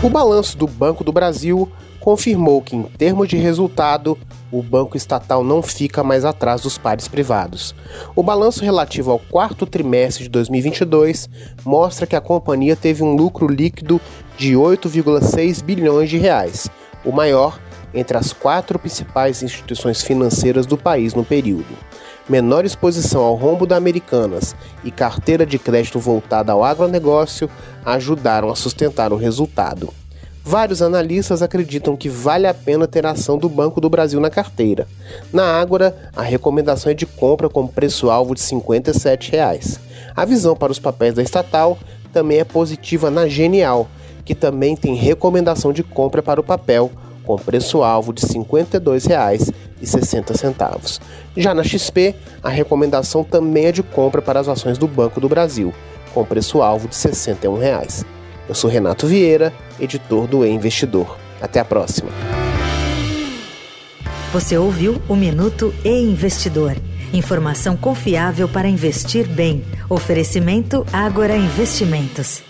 O balanço do Banco do Brasil confirmou que, em termos de resultado, o banco estatal não fica mais atrás dos pares privados. O balanço relativo ao quarto trimestre de 2022 mostra que a companhia teve um lucro líquido de 8,6 bilhões de reais, o maior entre as quatro principais instituições financeiras do país no período. Menor exposição ao rombo da Americanas e carteira de crédito voltada ao agronegócio ajudaram a sustentar o resultado. Vários analistas acreditam que vale a pena ter a ação do Banco do Brasil na carteira. Na Ágora, a recomendação é de compra com preço-alvo de 57 reais. A visão para os papéis da estatal também é positiva na Genial, que também tem recomendação de compra para o papel com preço-alvo de R$ 52,60. Já na XP, a recomendação também é de compra para as ações do Banco do Brasil, com preço-alvo de 61 reais. Eu sou Renato Vieira, editor do E Investidor. Até a próxima. Você ouviu o Minuto E Investidor. Informação confiável para investir bem. Oferecimento Agora Investimentos.